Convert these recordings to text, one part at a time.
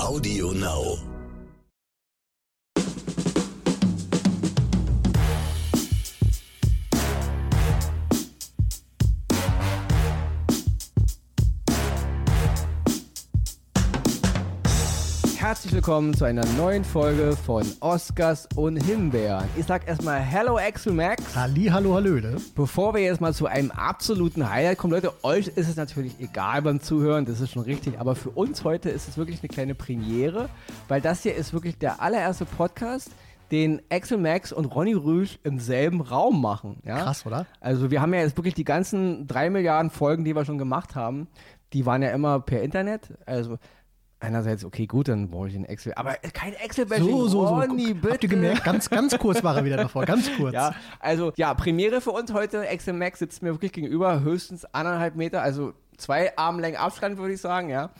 Audio Now. Herzlich willkommen zu einer neuen Folge von Oscars und Himbeeren. Ich sag erstmal Hello Axel Max. Halli, hallo, hallöle. Bevor wir jetzt mal zu einem absoluten Highlight kommen, Leute, euch ist es natürlich egal beim Zuhören, das ist schon richtig, aber für uns heute ist es wirklich eine kleine Premiere, weil das hier ist wirklich der allererste Podcast, den Axel Max und Ronny Rüsch im selben Raum machen. Ja? Krass, oder? Also wir haben ja jetzt wirklich die ganzen drei Milliarden Folgen, die wir schon gemacht haben, die waren ja immer per Internet. Also einerseits, okay, gut, dann brauche ich einen Excel. Aber kein Excel-Bashing. So, so, so. Ronny, Guck, bitte. Habt ihr gemerkt? Ganz, ganz kurz war er wieder davor. Ganz kurz. Ja, also ja, Premiere für uns heute. Excel Max sitzt mir wirklich gegenüber, höchstens anderthalb Meter, also zwei Armlängen Abstand, würde ich sagen, ja.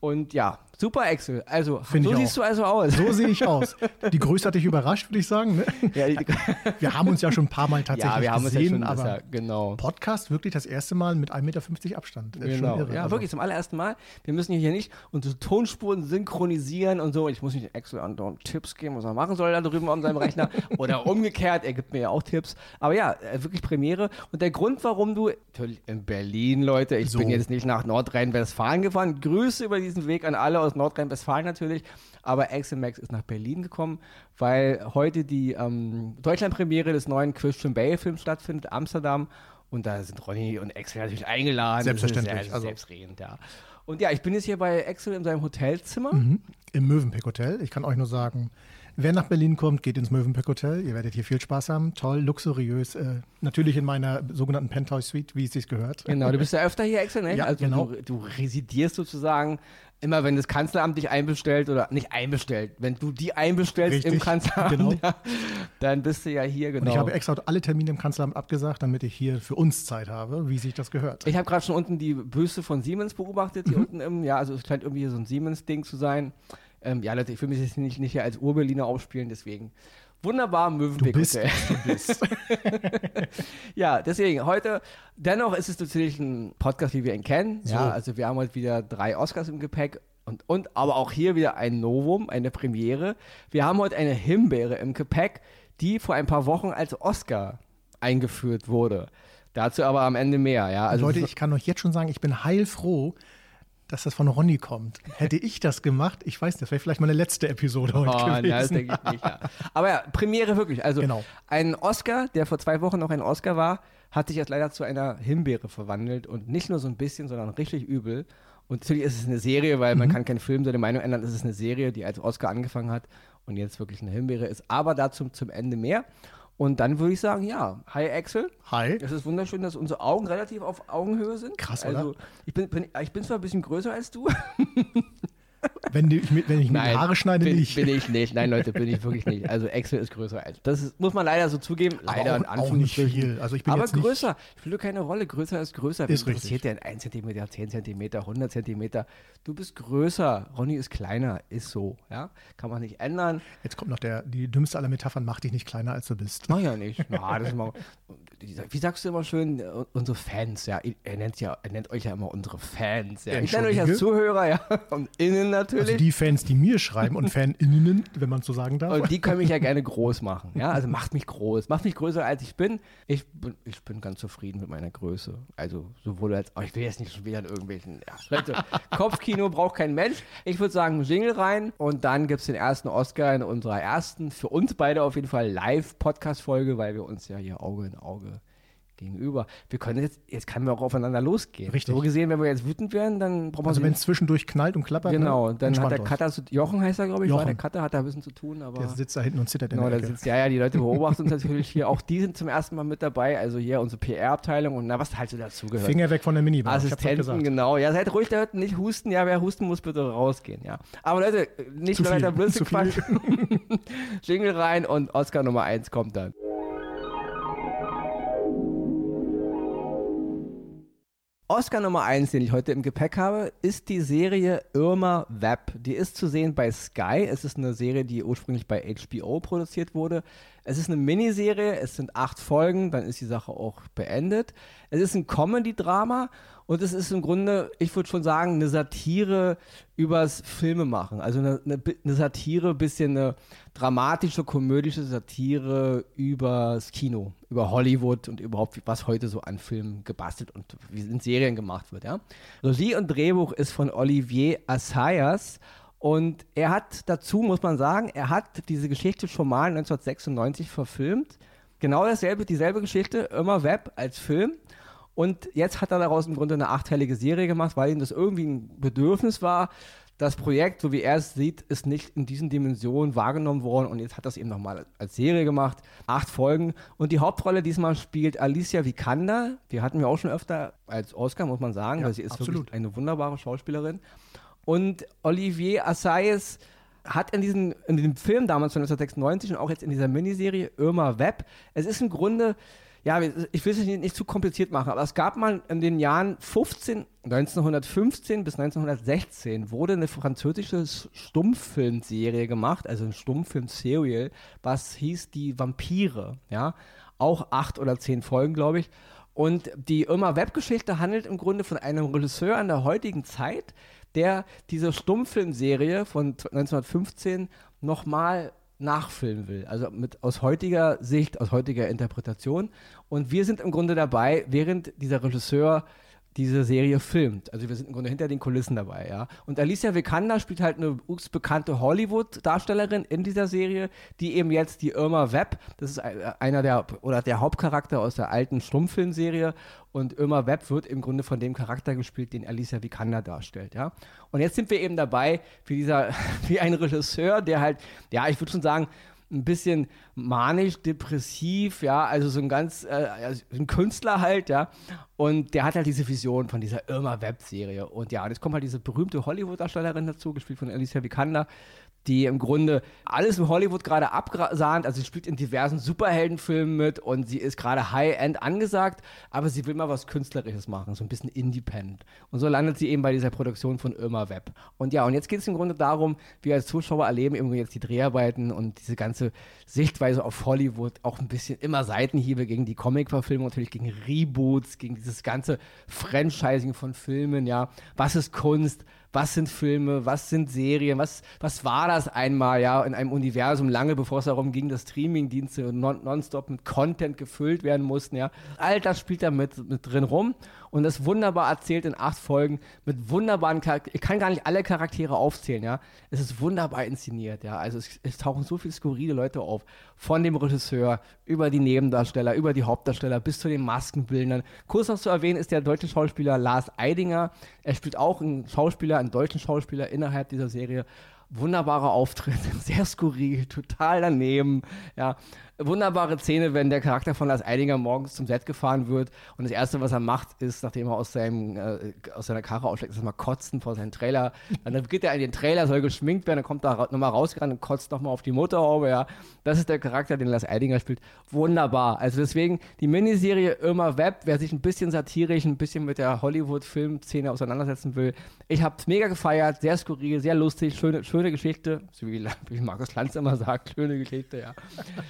Und ja, super Excel. Also, Find so siehst auch. du also aus. So sehe ich aus. Die Größe hat dich überrascht, würde ich sagen. Ne? ja, Wir haben uns ja schon ein paar Mal tatsächlich ja, wir haben uns ja gesehen, schon, aber genau. Podcast wirklich das erste Mal mit 1,50 Meter Abstand. Das Genau. irre. Ja, Also, wirklich zum allerersten Mal. Wir müssen hier nicht unsere Tonspuren synchronisieren und so. Ich muss nicht Excel andauernd Tipps geben, was er machen soll da drüben an seinem Rechner. Oder umgekehrt, er gibt mir ja auch Tipps. Aber ja, äh, wirklich Premiere. Und der Grund, warum du, natürlich in Berlin, Leute, ich So. bin jetzt nicht nach Nordrhein-Westfalen gefahren. Grüße über diesen Weg an alle aus Nordrhein-Westfalen natürlich. Aber Axel Max ist nach Berlin gekommen, weil heute die ähm, Deutschlandpremiere des neuen Christian Bale-Films stattfindet, Amsterdam. Und da sind Ronny und Axel natürlich eingeladen. Selbstverständlich, ist ja, also- selbstredend, ja. Und ja, ich bin jetzt hier bei Axel in seinem Hotelzimmer. Mhm. Im Mövenpick Hotel. Ich kann euch nur sagen, wer nach Berlin kommt, geht ins Mövenpick Hotel. Ihr werdet hier viel Spaß haben. Toll, luxuriös. Äh, natürlich in meiner sogenannten Penthouse Suite, wie es sich gehört. Genau, du bist ja öfter hier, Axel, ne? Ja, also genau. du, du residierst sozusagen immer, wenn das Kanzleramt dich einbestellt oder nicht einbestellt, wenn du die einbestellst Richtig, im Kanzleramt, genau. ja, dann bist du ja hier, genau. Und ich habe extra alle Termine im Kanzleramt abgesagt, damit ich hier für uns Zeit habe, wie sich das gehört. Ich habe gerade schon unten die Büste von Siemens beobachtet, Mhm. hier unten im, ja, also es scheint irgendwie so ein Siemens-Ding zu sein. Ähm, ja, Leute, ich will mich jetzt nicht, nicht hier als Urberliner aufspielen, deswegen wunderbar im du Mövenpick bist, du bist. Ja, deswegen heute, dennoch ist es natürlich ein Podcast, wie wir ihn kennen. So. Ja, also wir haben heute wieder drei Oscars im Gepäck und, und aber auch hier wieder ein Novum, eine Premiere. Wir haben heute eine Himbeere im Gepäck, die vor ein paar Wochen als Oscar eingeführt wurde. Dazu aber am Ende mehr, ja. Also Leute, ich kann euch jetzt schon sagen, ich bin heilfroh, dass das von Ronny kommt. Hätte ich das gemacht, ich weiß nicht, das wäre vielleicht meine letzte Episode heute Oh, gewesen. nein, das denke ich nicht. Ja. Aber ja, Premiere wirklich. Also Genau. ein Oscar, der vor zwei Wochen noch ein Oscar war, hat sich jetzt leider zu einer Himbeere verwandelt und nicht nur so ein bisschen, sondern richtig übel. Und natürlich ist es eine Serie, weil Mhm. man kann keinen Film seine Meinung ändern. Es ist eine Serie, die als Oscar angefangen hat und jetzt wirklich eine Himbeere ist. Aber dazu zum Ende mehr. Und dann würde ich sagen, ja, hi Axel. Hi. Es ist wunderschön, dass unsere Augen relativ auf Augenhöhe sind. Krass, also, oder? Ich bin, bin, ich bin zwar ein bisschen größer als du, Wenn, die, wenn ich mir die Haare schneide, bin, nicht. Bin ich nicht. Nein, Leute, bin ich wirklich nicht. Also Excel ist größer als. Das ist, muss man leider so zugeben. Leider Aber in auch, auch nicht viel. Also ich bin Aber größer. Spielt keine Rolle. Größer ist größer. Ist Wen interessiert denn 1 cm, 10 cm, 100 cm? Du bist größer. Ronny ist kleiner. Ist so. Ja? Kann man nicht ändern. Jetzt kommt noch der, die dümmste aller Metaphern, mach dich nicht kleiner, als du bist. Mach ja nicht. Na, das ist mal, wie sagst du immer schön, unsere Fans, ja. Er nennt ja, er nennt euch ja immer unsere Fans. Ja. Ich nenne euch als Entschuldige? Zuhörer, ja. Und innen natürlich. Also die Fans, die mir schreiben und FanInnen, wenn man so sagen darf. Und die können mich ja gerne groß machen. Ja, also macht mich groß. Macht mich größer, als ich bin. Ich bin, ich bin ganz zufrieden mit meiner Größe. Also sowohl als auch. Ich will jetzt nicht schon wieder in irgendwelchen. Ja, Leute, Kopfkino braucht kein Mensch. Ich würde sagen, Jingle rein. Und dann gibt es den ersten Oscar in unserer ersten, für uns beide auf jeden Fall Live-Podcast-Folge, weil wir uns ja hier Auge in Auge gegenüber. Wir können jetzt, jetzt kann wir auch aufeinander losgehen. Richtig. So gesehen, wenn wir jetzt wütend werden, dann brauchen wir also wenn es zwischendurch knallt und klappert, Genau, ne, dann hat der. Cutter, so- Jochen heißt er, glaube ich, war Jochen. der Cutter, hat da ein bisschen zu tun, aber. Der sitzt da hinten und zittert in Genau, der da Ecke. sitzt, ja, ja, die Leute beobachten uns natürlich hier. Auch die sind zum ersten Mal mit dabei. Also hier unsere PR-Abteilung und na, was halt so dazugehört. Finger weg von der Minibar. Assistenten, genau. Ja, seid ruhig da hinten, nicht husten. Ja, wer husten muss, bitte rausgehen, ja. Aber Leute, nicht Zu weiter Blödsinn zu viel. Quatsch. Jingle rein und Oscar Nummer 1 kommt dann. Oscar Nummer 1, den ich heute im Gepäck habe, ist die Serie Irma Web. Die ist zu sehen bei Sky. Es ist eine Serie, die ursprünglich bei HBO produziert wurde. Es ist eine Miniserie, es sind acht Folgen, dann ist die Sache auch beendet. Es ist ein Comedy-Drama und es ist im Grunde, ich würde schon sagen, eine Satire übers Filmemachen. Also eine, eine, eine Satire, bisschen eine dramatische, komödische Satire übers Kino, über Hollywood und überhaupt, was heute so an Filmen gebastelt und wie in Serien gemacht wird. Ja? Regie und Drehbuch ist von Olivier Assayas und er hat dazu, muss man sagen, er hat diese Geschichte schon mal 1996 verfilmt. Genau dasselbe, dieselbe Geschichte, immer Web als Film. Und jetzt hat er daraus im Grunde eine achteilige Serie gemacht, weil ihm das irgendwie ein Bedürfnis war. Das Projekt, so wie er es sieht, ist nicht in diesen Dimensionen wahrgenommen worden und jetzt hat er es eben nochmal als Serie gemacht. Acht Folgen. Und die Hauptrolle diesmal spielt Alicia Vikander. Die hatten wir auch schon öfter als Oscar, muss man sagen, Ja, weil sie ist absolut. wirklich eine wunderbare Schauspielerin. Und Olivier Assayas hat in diesem, in diesem Film damals von 1996 und auch jetzt in dieser Miniserie Irma Web, es ist im Grunde, ja, ich will es nicht, nicht zu kompliziert machen, aber es gab mal in den Jahren 15, 1915 bis 1916 wurde eine französische Stummfilmserie gemacht, also ein Stummfilm-Serial, was hieß Die Vampire, ja, auch acht oder zehn Folgen, glaube ich. Und die Irma Web-Geschichte handelt im Grunde von einem Regisseur an der heutigen Zeit, der diese Stummfilmserie von 1915 nochmal nachfilmen will. Also mit aus heutiger Sicht, aus heutiger Interpretation. Und wir sind im Grunde dabei, während dieser Regisseur diese Serie filmt. Also wir sind im Grunde hinter den Kulissen dabei, ja. Und Alicia Vikander spielt halt eine bekannte Hollywood-Darstellerin in dieser Serie, die eben jetzt die Irma Webb, das ist einer der, oder der Hauptcharakter aus der alten Stummfilmserie und Irma Webb wird im Grunde von dem Charakter gespielt, den Alicia Vikander darstellt, ja. Und jetzt sind wir eben dabei, wie dieser, wie ein Regisseur, der halt, ja, ich würde schon sagen, ein bisschen manisch, depressiv, ja, also so ein ganz, äh, also ein Künstler halt, ja, und der hat halt diese Vision von dieser Irma Web-Serie. Und ja, und jetzt kommt halt diese berühmte Hollywood-Darstellerin dazu, gespielt von Alicia Vikander, die im Grunde alles in Hollywood gerade absahnt. Also sie spielt in diversen Superheldenfilmen mit und sie ist gerade High-End angesagt, aber sie will mal was Künstlerisches machen, so ein bisschen Independent. Und so landet sie eben bei dieser Produktion von Irma Web. Und ja, und jetzt geht es im Grunde darum, wir als Zuschauer erleben eben jetzt die Dreharbeiten und diese ganze Sichtweise auf Hollywood, auch ein bisschen immer Seitenhiebe gegen die Comic-Verfilmung, natürlich gegen Reboots, gegen dieses ganze Franchising von Filmen, ja. Was ist Kunst? Was sind Filme, was sind Serien, was, was war das einmal, ja, in einem Universum, lange bevor es darum ging, dass Streamingdienste non, nonstop mit Content gefüllt werden mussten, ja. All das spielt da mit, mit drin rum und das wunderbar erzählt in acht Folgen mit wunderbaren Charakteren. Ich kann gar nicht alle Charaktere aufzählen, ja. Es ist wunderbar inszeniert, ja. Also es, es tauchen so viele skurrile Leute auf. Von dem Regisseur über die Nebendarsteller, über die Hauptdarsteller bis zu den Maskenbildern. Kurz noch zu erwähnen ist der deutsche Schauspieler Lars Eidinger. Er spielt auch einen Schauspieler, einen deutschen Schauspieler innerhalb dieser Serie. Wunderbarer Auftritt, sehr skurril, total daneben, ja. Wunderbare Szene, wenn der Charakter von Lars Eidinger morgens zum Set gefahren wird und das Erste, was er macht, ist, nachdem er aus, seinem, äh, aus seiner Karre aussteigt, ist mal kotzen vor seinem Trailer. Dann geht er in den Trailer, soll geschminkt werden, dann kommt er nochmal rausgerannt und kotzt nochmal auf die Motorhaube, ja. Das ist der Charakter, den Lars Eidinger spielt. Wunderbar. Also deswegen die Miniserie Irma Web, wer sich ein bisschen satirisch, ein bisschen mit der Hollywood-Filmszene auseinandersetzen will. Ich habe es mega gefeiert, sehr skurril, sehr lustig, schöne, schöne Geschichte, so wie, wie Markus Lanz immer sagt, schöne Geschichte, ja.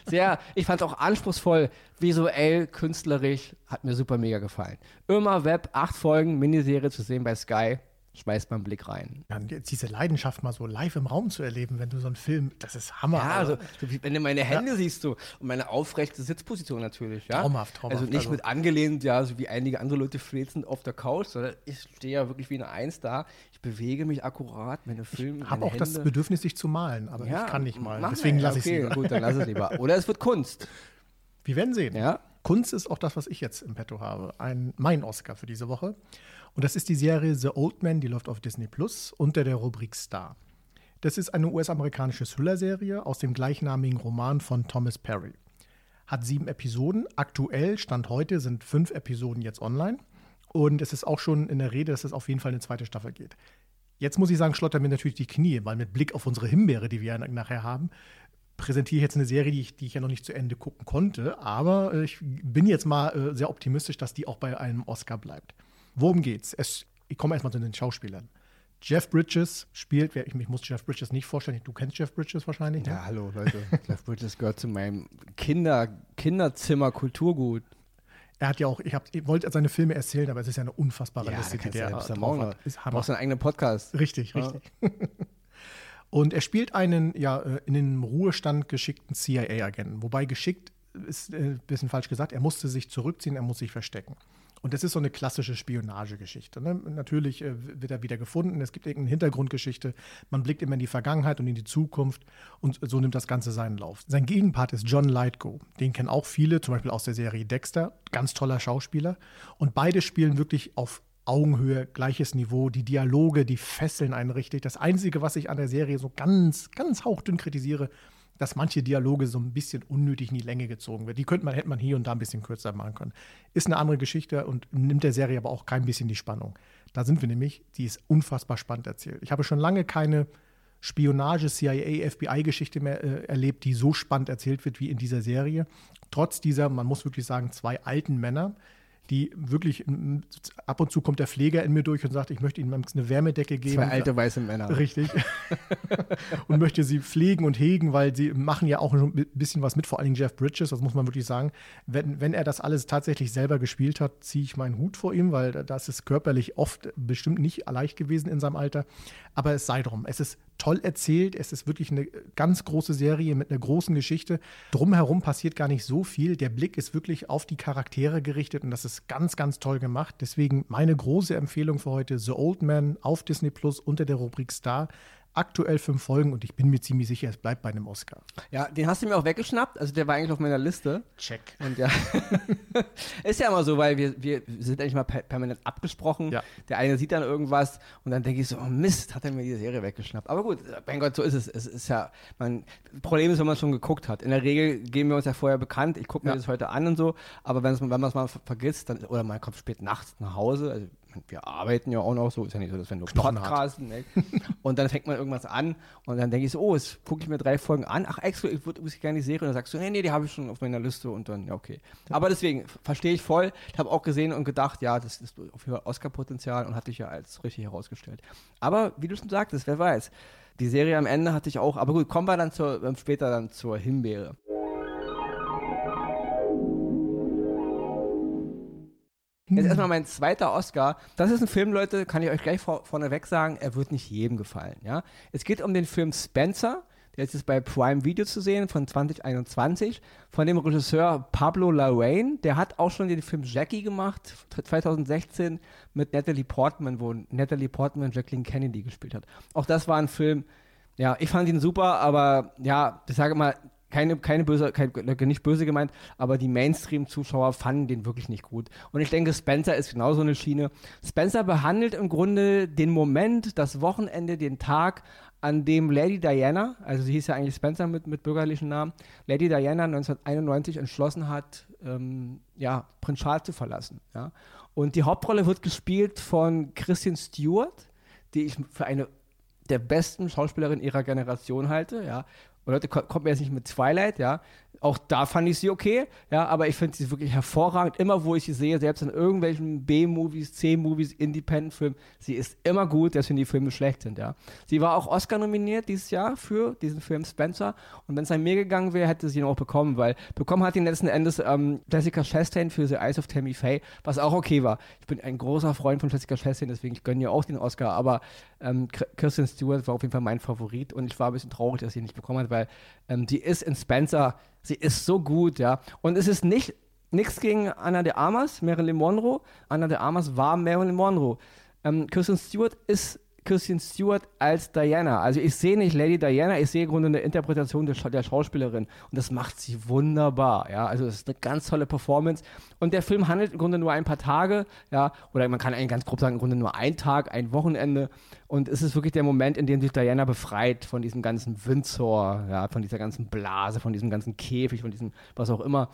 Sehr ich fand es auch anspruchsvoll, visuell, künstlerisch, hat mir super mega gefallen. Irma Web, acht Folgen, Miniserie zu sehen bei Sky, schmeißt mal einen Blick rein. Ja, jetzt diese Leidenschaft mal so live im Raum zu erleben, wenn du so einen Film, das ist Hammer. Ja, also, so wie, wenn du meine Hände ja. siehst du und meine aufrechte Sitzposition natürlich, ja. Traumhaft, traumhaft. Also nicht also. mit angelehnt, ja, so wie einige andere Leute flitzen auf der Couch, sondern ich stehe ja wirklich wie eine Eins da. Ich bewege mich akkurat, meine Filme. Ich habe auch Hände. das Bedürfnis, dich zu malen, aber ja, ich kann nicht malen. Deswegen lasse ich es gut, dann lass es lieber. Oder es wird Kunst. Wir werden sehen. Ja. Kunst ist auch das, was ich jetzt im Petto habe. Ein, mein Oscar für diese Woche. Und das ist die Serie The Old Man, die läuft auf Disney Plus unter der Rubrik Star. Das ist eine US-amerikanische Thriller-Serie aus dem gleichnamigen Roman von Thomas Perry. Hat sieben Episoden. Aktuell, Stand heute, sind fünf Episoden jetzt online. Und es ist auch schon in der Rede, dass es auf jeden Fall eine zweite Staffel geht. Jetzt muss ich sagen, schlottern mir natürlich die Knie, weil mit Blick auf unsere Himbeere, die wir ja nachher haben, präsentiere ich jetzt eine Serie, die ich, die ich ja noch nicht zu Ende gucken konnte. Aber äh, ich bin jetzt mal äh, sehr optimistisch, dass die auch bei einem Oscar bleibt. Worum geht's? Es, ich komme erstmal zu den Schauspielern. Jeff Bridges spielt, ich, ich muss Jeff Bridges nicht vorstellen, du kennst Jeff Bridges wahrscheinlich, ne? Ja, hallo Leute. Jeff Bridges gehört zu meinem Kinder, Kinderzimmer Kulturgut. Er hat ja auch, ich, hab, ich wollte seine Filme erzählen, aber es ist ja eine unfassbare Ja, Liste, die der selbst drauf hat. Ist Du brauchst einen eigenen Podcast. Richtig, Ja. richtig. Und er spielt einen ja äh, in den Ruhestand geschickten CIA-Agenten. Wobei geschickt ist äh, ein bisschen falsch gesagt. Er musste sich zurückziehen, er muss sich verstecken. Und das ist so eine klassische Spionagegeschichte. Ne? Natürlich äh, wird er wieder gefunden, es gibt irgendeine Hintergrundgeschichte. Man blickt immer in die Vergangenheit und in die Zukunft und so nimmt das Ganze seinen Lauf. Sein Gegenpart ist John Lithgow. Den kennen auch viele, zum Beispiel aus der Serie Dexter. Ganz toller Schauspieler. Und beide spielen wirklich auf Augenhöhe, gleiches Niveau. Die Dialoge, die fesseln einen richtig. Das Einzige, was ich an der Serie so ganz, ganz hauchdünn kritisiere, dass manche Dialoge so ein bisschen unnötig in die Länge gezogen werden. Die könnte man, hätte man hier und da ein bisschen kürzer machen können. Ist eine andere Geschichte und nimmt der Serie aber auch kein bisschen die Spannung. Da sind wir nämlich, die ist unfassbar spannend erzählt. Ich habe schon lange keine Spionage, CIA, FBI-Geschichte mehr äh, erlebt, die so spannend erzählt wird wie in dieser Serie. Trotz dieser, man muss wirklich sagen, zwei alten Männer, die wirklich, ab und zu kommt der Pfleger in mir durch und sagt, ich möchte ihnen eine Wärmedecke geben. Zwei alte weiße Männer. Richtig. und möchte sie pflegen und hegen, weil sie machen ja auch schon ein bisschen was mit, vor allen Dingen Jeff Bridges, das muss man wirklich sagen. Wenn, wenn er das alles tatsächlich selber gespielt hat, ziehe ich meinen Hut vor ihm, weil das ist körperlich oft bestimmt nicht leicht gewesen in seinem Alter. Aber es sei drum, es ist toll erzählt, es ist wirklich eine ganz große Serie mit einer großen Geschichte. Drumherum passiert gar nicht so viel. Der Blick ist wirklich auf die Charaktere gerichtet und das ist ganz, ganz toll gemacht. Deswegen meine große Empfehlung für heute: The Old Man auf Disney Plus unter der Rubrik Star. Aktuell fünf Folgen und ich bin mir ziemlich sicher, es bleibt bei einem Oscar. Ja, den hast du mir auch weggeschnappt. Also der war eigentlich auf meiner Liste. Check. Und ja, ist ja immer so, weil wir, wir sind eigentlich mal per permanent abgesprochen. Ja. Der eine sieht dann irgendwas und dann denke ich so, oh Mist, hat er mir die Serie weggeschnappt. Aber gut, mein Gott, so ist es. Es ist ja, man, Problem ist, wenn man schon geguckt hat. In der Regel geben wir uns ja vorher bekannt. Ich gucke mir Ja. das heute an und so. Aber wenn man es mal ver- vergisst, dann, oder man kommt spät nachts nach Hause, also wir arbeiten ja auch noch so, ist ja nicht so, dass wir nur Knochenhart. podcasten. Ne? und dann fängt man irgendwas an und dann denke ich so, oh, jetzt gucke ich mir drei Folgen an. Ach, extra, ich würde gerne die Serie. Und dann sagst du, nee, nee, die habe ich schon auf meiner Liste und dann, ja, okay. Aber deswegen, verstehe ich voll. Ich habe auch gesehen und gedacht, ja, das ist auf jeden Fall Oscar-Potenzial und hat dich ja als richtig herausgestellt. Aber wie du schon sagtest, wer weiß. Die Serie am Ende hatte ich auch, aber gut, kommen wir dann zur, ähm, später dann zur Himbeere. Jetzt erstmal mein zweiter Oscar. Das ist ein Film, Leute, kann ich euch gleich vor, vorneweg sagen, er wird nicht jedem gefallen. Ja? Es geht um den Film Spencer. Der ist jetzt bei Prime Video zu sehen von 2021 von dem Regisseur Pablo Larraín. Der hat auch schon den Film Jackie gemacht, 2016 mit Natalie Portman, wo Natalie Portman Jacqueline Kennedy gespielt hat. Auch das war ein Film, ja, ich fand ihn super, aber ja, ich sage mal, keine, keine böse, kein, nicht böse gemeint, aber die Mainstream-Zuschauer fanden den wirklich nicht gut. Und ich denke, Spencer ist genauso eine Schiene. Spencer behandelt im Grunde den Moment, das Wochenende, den Tag, an dem Lady Diana, also sie hieß ja eigentlich Spencer mit, mit bürgerlichen Namen, Lady Diana 1991 entschlossen hat, ähm, ja, Prinz Charles zu verlassen. Ja? Und die Hauptrolle wird gespielt von Christian Stewart, die ich für eine der besten Schauspielerin ihrer Generation halte, ja. Und Leute, ko- kommt mir jetzt nicht mit Twilight, ja. Auch da fand ich sie okay, ja, aber ich finde sie wirklich hervorragend. Immer, wo ich sie sehe, selbst in irgendwelchen B-Movies, C-Movies, Independent-Filmen, sie ist immer gut, dass wenn die Filme schlecht sind, ja. Sie war auch Oscar nominiert dieses Jahr für diesen Film Spencer. Und wenn es an mir gegangen wäre, hätte sie ihn auch bekommen, weil bekommen hat ihn letzten Endes ähm, Jessica Chastain für The Eyes of Tammy Faye, was auch okay war. Ich bin ein großer Freund von Jessica Chastain, deswegen ich gönne ihr auch den Oscar, aber ähm, Kirsten Stewart war auf jeden Fall mein Favorit und ich war ein bisschen traurig, dass sie ihn nicht bekommen hat, weil ähm, die ist in Spencer, sie ist so gut, ja. Und es ist nicht nichts gegen Anna de Armas, Marilyn Monroe. Anna de Armas war Marilyn Monroe. Ähm, Kirsten Stewart ist Kirsten Stewart als Diana. Also ich sehe nicht Lady Diana, ich sehe im Grunde eine Interpretation der, Scha- der Schauspielerin. Und das macht sie wunderbar. Ja, also es ist eine ganz tolle Performance. Und der Film handelt im Grunde nur ein paar Tage, ja, oder man kann eigentlich ganz grob sagen im Grunde nur ein Tag, ein Wochenende. Und es ist wirklich der Moment, in dem sich Diana befreit von diesem ganzen Windsor, ja, von dieser ganzen Blase, von diesem ganzen Käfig, von diesem was auch immer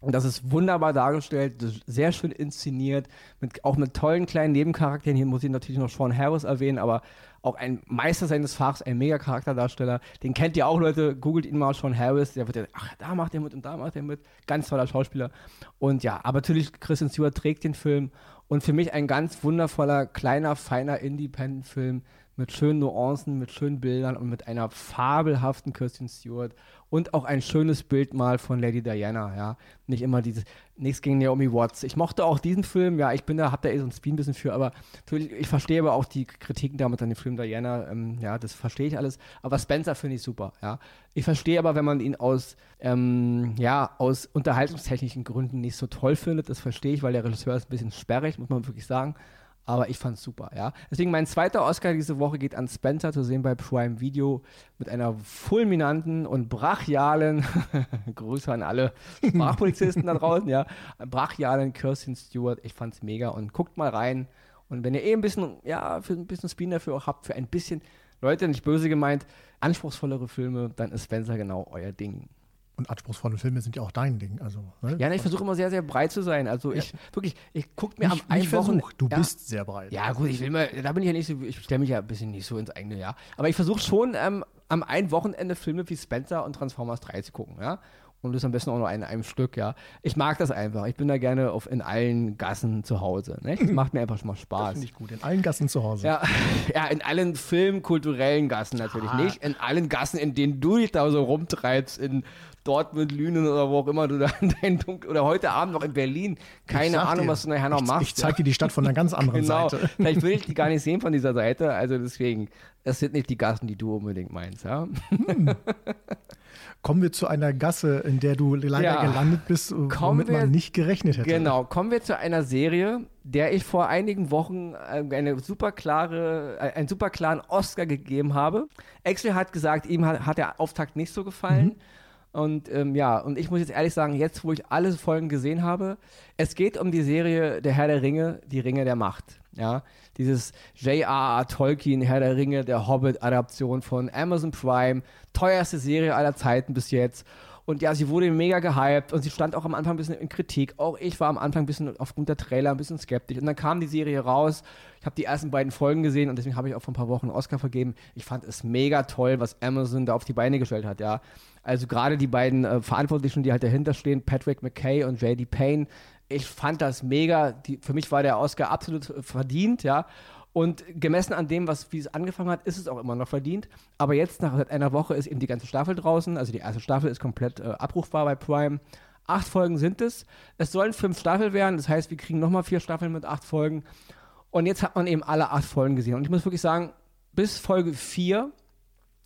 Und das ist wunderbar dargestellt, sehr schön inszeniert, mit, auch mit tollen kleinen Nebencharakteren. Hier muss ich natürlich noch Sean Harris erwähnen, aber auch ein Meister seines Fachs, ein mega Charakterdarsteller. Den kennt ihr auch, Leute. Googelt ihn mal, Sean Harris. Der wird ja, ach, da macht er mit und da macht er mit. Ganz toller Schauspieler. Und ja, aber natürlich, Kristen Stewart trägt den Film. Und für mich ein ganz wundervoller, kleiner, feiner Independent-Film mit schönen Nuancen, mit schönen Bildern und mit einer fabelhaften Kirsten Stewart und auch ein schönes Bild mal von Lady Diana, ja. Nicht immer dieses, nichts gegen Naomi Watts. Ich mochte auch diesen Film, ja, ich bin da, hab da eh so ein Spin bisschen für, aber natürlich, ich verstehe aber auch die Kritiken damit an dem Film Diana, ähm, ja, das verstehe ich alles. Aber Spencer finde ich super, ja. Ich verstehe aber, wenn man ihn aus, ähm, ja, aus unterhaltungstechnischen Gründen nicht so toll findet, das verstehe ich, weil der Regisseur ist ein bisschen sperrig, muss man wirklich sagen aber ich fand's super, ja. Deswegen mein zweiter Oscar diese Woche geht an Spencer, zu sehen bei Prime Video mit einer fulminanten und brachialen, Grüße an alle Sprachpolizisten da draußen, ja, brachialen Kirsten Stewart. Ich fand's mega und guckt mal rein. Und wenn ihr eh ein bisschen, ja, für ein bisschen Spin dafür auch habt, für ein bisschen, Leute, nicht böse gemeint, anspruchsvollere Filme, dann ist Spencer genau euer Ding. Und anspruchsvolle Filme sind ja auch dein Ding. Also, ne? Ja, ne, ich versuche immer sehr, sehr breit zu sein. Also ich ja. wirklich, ich gucke mir nicht, am einen Wochen. Du ja. bist sehr breit. Ja, gut, ich will mal, da bin ich ja nicht so, ich stelle mich ja ein bisschen nicht so ins eigene, ja. Aber ich versuche schon ähm, am einen Wochenende Filme wie Spencer und Transformers 3 zu gucken, ja. Und das am besten auch noch in einem Stück, ja. Ich mag das einfach. Ich bin da gerne auf, in allen Gassen zu Hause. Ne? Das macht mir einfach schon mal Spaß. Das finde ich gut. In allen Gassen zu Hause. Ja, ja in allen filmkulturellen Gassen natürlich. Ah. Nicht in allen Gassen, in denen du dich da so rumtreibst, in Dortmund, Lünen oder wo auch immer du da dein oder heute Abend noch in Berlin. Keine Ahnung, dir, was du nachher noch ich, machst. Ich zeig dir die Stadt von einer ganz anderen genau. Seite. Vielleicht will ich die gar nicht sehen von dieser Seite. Also deswegen, es sind nicht die Gassen, die du unbedingt meinst. Ja? Hm. Kommen wir zu einer Gasse, in der du leider ja. gelandet bist, womit wir, man nicht gerechnet hätte. Genau, kommen wir zu einer Serie, der ich vor einigen Wochen äh, eine super klare, äh, einen super klaren Oscar gegeben habe. Axel hat gesagt, ihm hat, hat der Auftakt nicht so gefallen. Mhm. Und ähm, ja, und ich muss jetzt ehrlich sagen, jetzt wo ich alle Folgen gesehen habe, es geht um die Serie Der Herr der Ringe, die Ringe der Macht. Ja, dieses J.R.R. Tolkien, Herr der Ringe, der Hobbit-Adaption von Amazon Prime, teuerste Serie aller Zeiten bis jetzt. Und ja, sie wurde mega gehypt und sie stand auch am Anfang ein bisschen in Kritik. Auch ich war am Anfang ein bisschen aufgrund der Trailer ein bisschen skeptisch. Und dann kam die Serie raus. Ich habe die ersten beiden Folgen gesehen und deswegen habe ich auch vor ein paar Wochen einen Oscar vergeben. Ich fand es mega toll, was Amazon da auf die Beine gestellt hat, ja. Also gerade die beiden äh, Verantwortlichen, die halt dahinter stehen, Patrick McKay und JD Payne, ich fand das mega. Die, für mich war der Oscar absolut äh, verdient, ja. Und gemessen an dem, was, wie es angefangen hat, ist es auch immer noch verdient. Aber jetzt, nach einer Woche, ist eben die ganze Staffel draußen. Also die erste Staffel ist komplett äh, abrufbar bei Prime. Acht Folgen sind es. Es sollen fünf Staffeln werden. Das heißt, wir kriegen nochmal vier Staffeln mit acht Folgen. Und jetzt hat man eben alle acht Folgen gesehen. Und ich muss wirklich sagen, bis Folge vier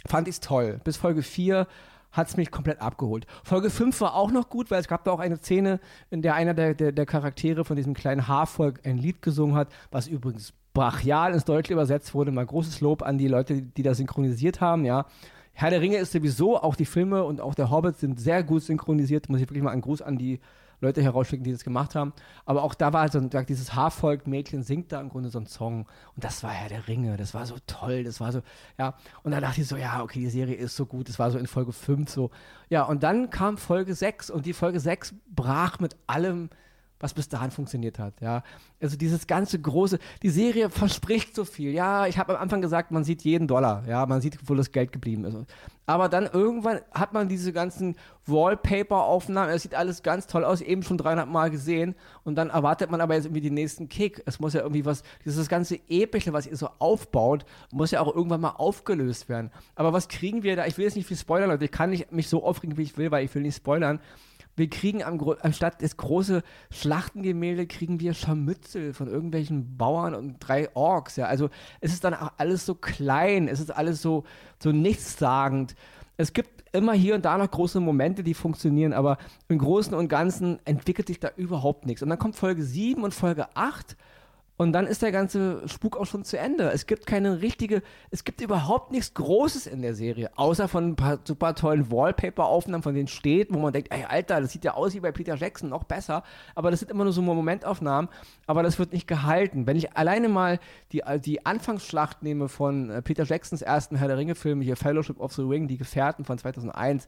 fand ich es toll. Bis Folge vier hat es mich komplett abgeholt. Folge 5 war auch noch gut, weil es gab da auch eine Szene, in der einer der, der, der Charaktere von diesem kleinen Haarvolk ein Lied gesungen hat, was übrigens brachial ins Deutsche übersetzt wurde. Mal großes Lob an die Leute, die das synchronisiert haben, ja. Herr der Ringe ist sowieso, auch die Filme und auch der Hobbit sind sehr gut synchronisiert. Muss ich wirklich mal einen Gruß an die Leute herausschicken, die das gemacht haben. Aber auch da war halt so dieses Haarvolk-Mädchen singt da im Grunde so einen Song. Und das war Herr der Ringe. Das war so toll. Das war so, ja. Und dann dachte ich so, ja, okay, die Serie ist so gut. Das war so in Folge 5 so. Ja, und dann kam Folge 6 und die Folge 6 brach mit allem was bis dahin funktioniert hat. Ja, also dieses ganze große, die Serie verspricht so viel. Ja, ich habe am Anfang gesagt, man sieht jeden Dollar. Ja, man sieht, wo das Geld geblieben ist. Aber dann irgendwann hat man diese ganzen Wallpaper-Aufnahmen. Es sieht alles ganz toll aus, eben schon 300 Mal gesehen. Und dann erwartet man aber jetzt irgendwie den nächsten Kick. Es muss ja irgendwie was, dieses ganze Epische, was ihr so aufbaut, muss ja auch irgendwann mal aufgelöst werden. Aber was kriegen wir da? Ich will jetzt nicht viel spoilern, Leute. Ich kann nicht mich so aufregen, wie ich will, weil ich will nicht spoilern wir kriegen am, anstatt das große Schlachtengemälde, kriegen wir Scharmützel von irgendwelchen Bauern und drei Orks. Ja. Also es ist dann auch alles so klein, es ist alles so, so nichtssagend. Es gibt immer hier und da noch große Momente, die funktionieren, aber im Großen und Ganzen entwickelt sich da überhaupt nichts. Und dann kommt Folge 7 und Folge 8 und dann ist der ganze Spuk auch schon zu Ende. Es gibt keine richtige, es gibt überhaupt nichts Großes in der Serie, außer von ein paar super tollen Wallpaper-Aufnahmen, von denen steht, wo man denkt, ey, Alter, das sieht ja aus wie bei Peter Jackson, noch besser. Aber das sind immer nur so Momentaufnahmen, aber das wird nicht gehalten. Wenn ich alleine mal die, die Anfangsschlacht nehme von äh, Peter Jacksons ersten Herr der Ringe-Film, hier Fellowship of the Ring, die Gefährten von 2001,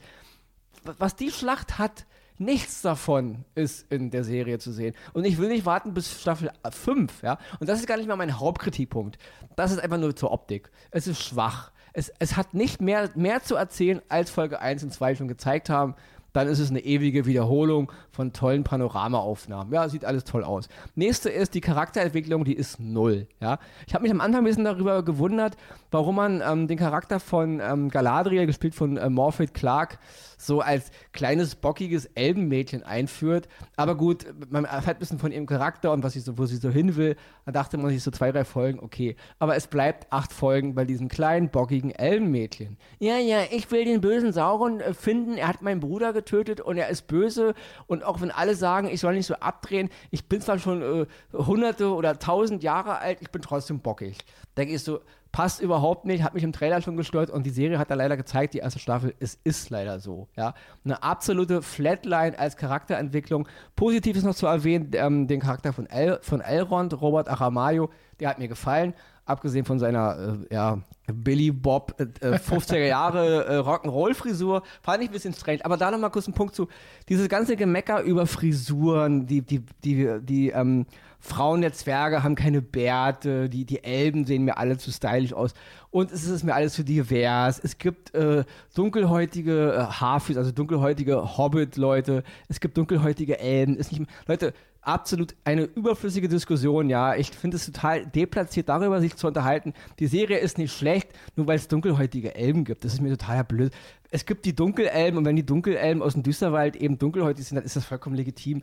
was die Schlacht hat, Nichts davon ist in der Serie zu sehen. Und ich will nicht warten bis Staffel 5, ja. Und das ist gar nicht mal mein Hauptkritikpunkt. Das ist einfach nur zur Optik. Es ist schwach. Es, es hat nicht mehr, mehr zu erzählen, als Folge 1 und 2 schon gezeigt haben dann ist es eine ewige Wiederholung von tollen Panoramaaufnahmen. Ja, sieht alles toll aus. Nächste ist die Charakterentwicklung, die ist null. Ja, ich habe mich am Anfang ein bisschen darüber gewundert, warum man ähm, den Charakter von ähm, Galadriel, gespielt von äh, Morphet Clark, so als kleines, bockiges Elbenmädchen einführt. Aber gut, man erfährt ein bisschen von ihrem Charakter und was sie so, wo sie so hin will. Da dachte man sich so zwei, drei Folgen, okay. Aber es bleibt acht Folgen bei diesem kleinen, bockigen Elbenmädchen. Ja, ja, ich will den bösen Sauron äh, finden. Er hat meinen Bruder getötet und er ist böse. Und auch wenn alle sagen, ich soll nicht so abdrehen, ich bin zwar schon äh, hunderte oder tausend Jahre alt, ich bin trotzdem bockig. Denke ich so, passt überhaupt nicht, hat mich im Trailer schon gestört und die Serie hat da leider gezeigt, die erste Staffel, es ist leider so. Ja? Eine absolute Flatline als Charakterentwicklung. Positiv ist noch zu erwähnen, ähm, den Charakter von, El von Elrond, Robert Aramayo, der hat mir gefallen abgesehen von seiner äh, ja, Billy Bob äh, 50er äh, Jahre äh, Rock'n'Roll-Frisur, fand ich ein bisschen strange. Aber da nochmal kurz ein Punkt zu. Dieses ganze Gemecker über Frisuren, die, die, die, die ähm, Frauen der Zwerge haben keine Bärte, die, die Elben sehen mir alle zu stylisch aus. Und es ist mir alles zu divers. Es gibt äh, dunkelhäutige äh, Haarfüße, also dunkelhäutige Hobbit-Leute. Es gibt dunkelhäutige Elben. Ist nicht, Leute, absolut eine überflüssige Diskussion, ja. Ich finde es total deplatziert, darüber sich zu unterhalten. Die Serie ist nicht schlecht, nur weil es dunkelhäutige Elben gibt. Das ist mir total blöd. Es gibt die Dunkelelben und wenn die Dunkelelben aus dem Düsterwald eben dunkelhäutig sind, dann ist das vollkommen legitim.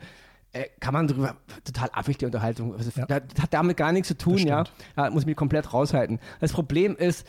Äh, kann man darüber total affig die Unterhaltung. Also, ja. Das hat damit gar nichts zu tun, ja. ja. Muss mich komplett raushalten. Das Problem ist,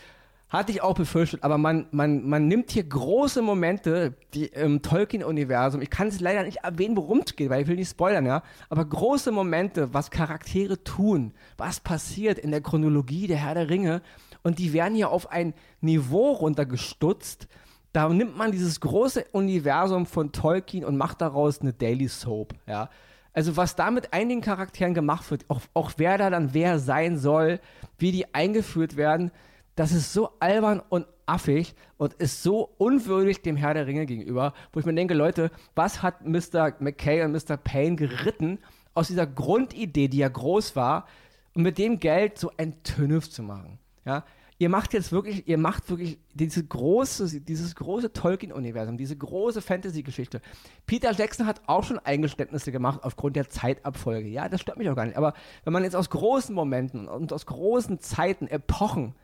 hatte ich auch befürchtet, aber man, man, man nimmt hier große Momente die, im Tolkien-Universum. Ich kann es leider nicht erwähnen, worum es geht, weil ich will nicht spoilern, ja. Aber große Momente, was Charaktere tun, was passiert in der Chronologie der Herr der Ringe. Und die werden hier auf ein Niveau runtergestutzt. Da nimmt man dieses große Universum von Tolkien und macht daraus eine Daily Soap, ja. Also was da mit einigen Charakteren gemacht wird, auch, auch wer da dann wer sein soll, wie die eingeführt werden, das ist so albern und affig und ist so unwürdig dem Herr der Ringe gegenüber, wo ich mir denke, Leute, was hat Mr. McKay und Mr. Payne geritten aus dieser Grundidee, die ja groß war, um mit dem Geld so ein Tönüff zu machen? Ja, ihr macht jetzt wirklich, ihr macht wirklich diese große, dieses große Tolkien-Universum, diese große Fantasy-Geschichte. Peter Jackson hat auch schon Eingeständnisse gemacht aufgrund der Zeitabfolge. Ja, das stört mich auch gar nicht. Aber wenn man jetzt aus großen Momenten und aus großen Zeiten, Epochen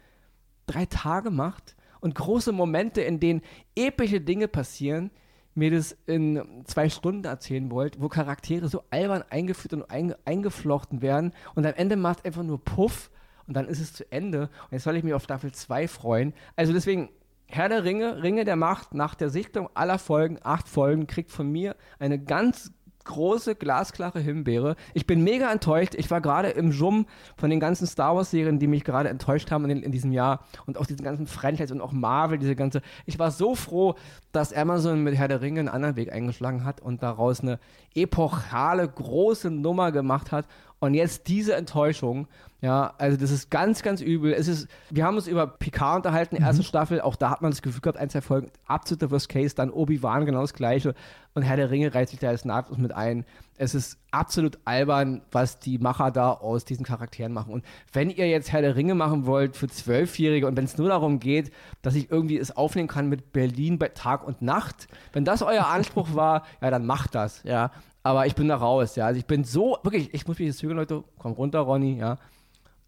drei Tage macht und große Momente, in denen epische Dinge passieren, mir das in zwei Stunden erzählen wollt, wo Charaktere so albern eingeführt und einge eingeflochten werden und am Ende macht einfach nur Puff und dann ist es zu Ende und jetzt soll ich mich auf Staffel 2 freuen. Also deswegen, Herr der Ringe, Ringe der Macht, nach der Sichtung aller Folgen, acht Folgen, kriegt von mir eine ganz große, glasklare Himbeere. Ich bin mega enttäuscht. Ich war gerade im Jum von den ganzen Star Wars-Serien, die mich gerade enttäuscht haben in, in, diesem Jahr. Und auch diesen ganzen Franchise und auch Marvel, diese ganze. Ich war so froh, dass Amazon mit Herr der Ringe einen anderen Weg eingeschlagen hat und daraus eine epochale, große Nummer gemacht hat. Und jetzt diese Enttäuschung, ja, also das ist ganz, ganz übel. Es ist, wir haben uns über Picard unterhalten, erste mhm. Staffel, auch da hat man das Gefühl gehabt, ein, zwei Folgen, absoluter Worst Case, dann Obi-Wan genau das gleiche und Herr der Ringe reiht sich da jetzt nahtlos mit ein. Es ist absolut albern, was die Macher da aus diesen Charakteren machen. Und wenn ihr jetzt Herr der Ringe machen wollt für Zwölfjährige und wenn es nur darum geht, dass ich irgendwie es aufnehmen kann mit Berlin bei Tag und Nacht, wenn das euer Anspruch war, ja, dann macht das, ja. Aber ich bin da raus, ja. Also ich bin so, wirklich, ich muss mich jetzt zügeln, Leute. Komm runter, Ronny, ja.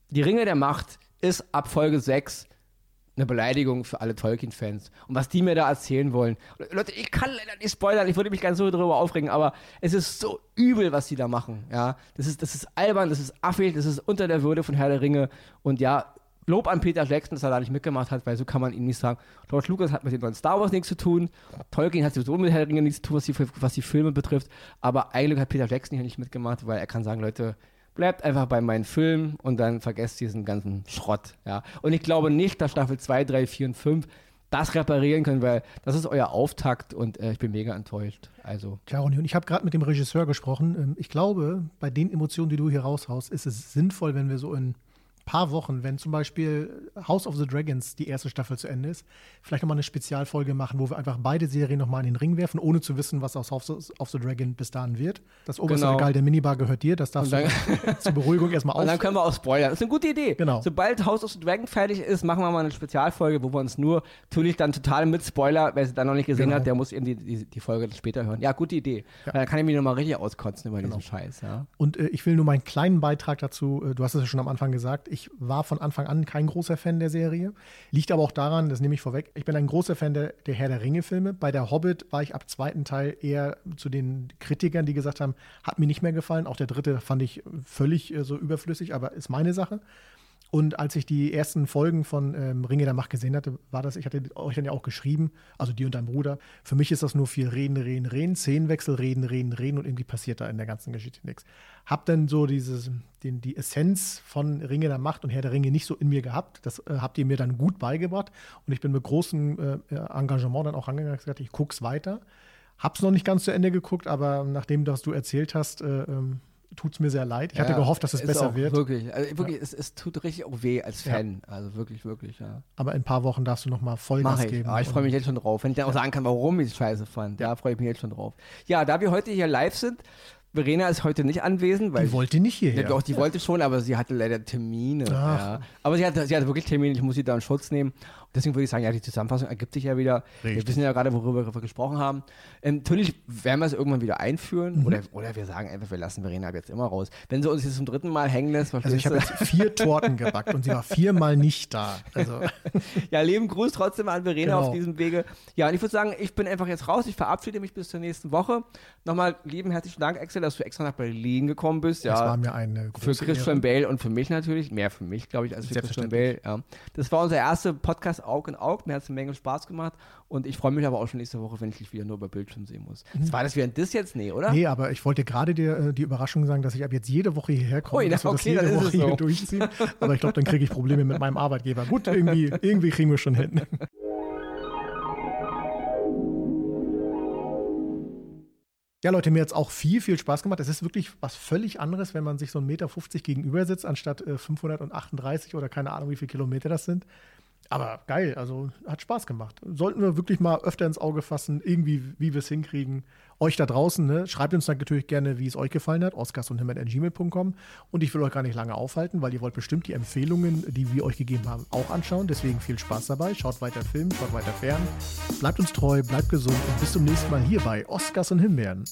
Die Ringe der Macht ist ab Folge 6 eine Beleidigung für alle Tolkien-Fans. Und was die mir da erzählen wollen. Leute, ich kann leider nicht spoilern, ich würde mich ganz so darüber aufregen, aber es ist so übel, was die da machen. Ja, das ist, das ist albern, das ist affig, das ist unter der Würde von Herr der Ringe. Und ja, Lob an Peter Jackson, dass er da nicht mitgemacht hat, weil so kann man ihm nicht sagen. George Lucas hat mit dem neuen Star Wars nichts zu tun. Tolkien hat sowieso mit Herr der Ringe nichts zu tun, was die, was die Filme betrifft. Aber eigentlich hat Peter Jackson hier nicht mitgemacht, weil er kann sagen, Leute, bleibt einfach bei meinen Filmen und dann vergesst diesen ganzen Schrott. Ja. Und ich glaube nicht, dass Staffel 2, 3, 4 und 5 das reparieren können, weil das ist euer Auftakt und äh, ich bin mega enttäuscht. Also. Tja, und ich habe gerade mit dem Regisseur gesprochen. Ähm, ich glaube, bei den Emotionen, die du hier raushaust, ist es sinnvoll, wenn wir so in paar Wochen, wenn zum Beispiel House of the Dragons die erste Staffel zu Ende ist, vielleicht nochmal eine Spezialfolge machen, wo wir einfach beide Serien nochmal in den Ring werfen, ohne zu wissen, was aus House of the Dragon bis dahin wird. Das oberste Genau. Regal der Minibar gehört dir, das darfst Und du zur Beruhigung erstmal Und dann auf. können wir auch spoilern. Das ist eine gute Idee. Genau. Sobald House of the Dragon fertig ist, machen wir mal eine Spezialfolge, wo wir uns nur, natürlich dann total mit Spoiler, wer sie dann noch nicht gesehen Genau. hat, der muss eben die, die, die Folge später hören. Ja, gute Idee. Dann kann ich mich nochmal richtig auskotzen über diesen Scheiß. Ja. Und äh, ich will nur meinen kleinen Beitrag dazu, äh, du hast es ja schon am Anfang gesagt, ich war von Anfang an kein großer Fan der Serie. Liegt aber auch daran, das nehme ich vorweg, ich bin ein großer Fan der, der Herr der Ringe-Filme. Bei der Hobbit war ich ab zweiten Teil eher zu den Kritikern, die gesagt haben, hat mir nicht mehr gefallen. Auch der dritte fand ich völlig äh, so überflüssig, aber ist meine Sache. Und als ich die ersten Folgen von ähm, Ringe der Macht gesehen hatte, war das, ich hatte euch dann ja auch geschrieben, also dir und dein Bruder, für mich ist das nur viel Reden, Reden, Reden, Szenenwechsel, Reden, Reden, Reden und irgendwie passiert da in der ganzen Geschichte nichts. Hab dann so dieses, den, die Essenz von Ringe der Macht und Herr der Ringe nicht so in mir gehabt. Das äh, habt ihr mir dann gut beigebracht und ich bin mit großem äh, Engagement dann auch rangegangen und gesagt, ich guck's weiter. Hab's noch nicht ganz zu Ende geguckt, aber nachdem das du erzählt hast, äh, ähm, tut's mir sehr leid. Ich hatte Ja, gehofft, dass es besser wird. Wirklich, also wirklich es, es tut richtig auch weh als Ja. Fan. Also wirklich, wirklich, ja. Aber in ein paar Wochen darfst du noch mal Vollgas ich. geben. Ah, ich freue mich jetzt schon drauf. Wenn ich dann auch sagen kann, warum ich es scheiße fand. Ja, freue ich mich jetzt schon drauf. Ja, da wir heute hier live sind, Verena ist heute nicht anwesend, weil Die wollte nicht hierher. Ja, doch, die wollte schon, aber sie hatte leider Termine. Ja. Aber sie hatte, sie hatte wirklich Termine, ich muss sie da in Schutz nehmen. Deswegen würde ich sagen, ja, die Zusammenfassung ergibt sich ja wieder. Wir Richtig. wissen ja gerade, worüber wir gesprochen haben. Ähm, natürlich werden wir es irgendwann wieder einführen. Mhm. Oder, oder wir sagen einfach, wir lassen Verena ab jetzt immer raus. Wenn sie uns jetzt zum dritten Mal hängen lässt, Also ich habe jetzt vier Torten gebackt und sie war viermal nicht da. Also Ja, lieben Gruß trotzdem an Verena Genau. auf diesem Wege. Ja, und ich würde sagen, ich bin einfach jetzt raus. Ich verabschiede mich bis zur nächsten Woche. Nochmal lieben herzlichen Dank, Axel, dass du extra nach Berlin gekommen bist. Ja, das war mir eine Für große Christian Ehre. Bale und für mich natürlich. Mehr für mich, glaube ich, als für Christian Bale. Ja. Das war unser erster Podcast Aug in Aug. Mir hat es eine Menge Spaß gemacht. Und ich freue mich aber auch schon nächste Woche, wenn ich dich wieder nur über Bildschirm sehen muss. Das war das wieder ein Diss jetzt? Nee, oder? Mhm. Nee, aber ich wollte gerade dir äh, die Überraschung sagen, dass ich ab jetzt jede Woche hierher komme, Ui, dass wir okay, das jede Woche es so. hier durchziehen. Aber ich glaube, dann kriege ich Probleme mit meinem Arbeitgeber. Gut, irgendwie, irgendwie kriegen wir schon hin. Ja, Leute, mir hat es auch viel, viel Spaß gemacht. Es ist wirklich was völlig anderes, wenn man sich so 1,50 Meter gegenüber sitzt, anstatt äh, 538 oder keine Ahnung, wie viele Kilometer das sind. Aber geil, also hat Spaß gemacht. Sollten wir wirklich mal öfter ins Auge fassen, irgendwie, wie wir es hinkriegen. Euch da draußen, ne, schreibt uns natürlich gerne, wie es euch gefallen hat, oscars und gmail.com. Und ich will euch gar nicht lange aufhalten, weil ihr wollt bestimmt die Empfehlungen, die wir euch gegeben haben, auch anschauen. Deswegen viel Spaß dabei. Schaut weiter Film, schaut weiter fern. Bleibt uns treu, bleibt gesund und bis zum nächsten Mal hier bei Oscars und Himbeeren.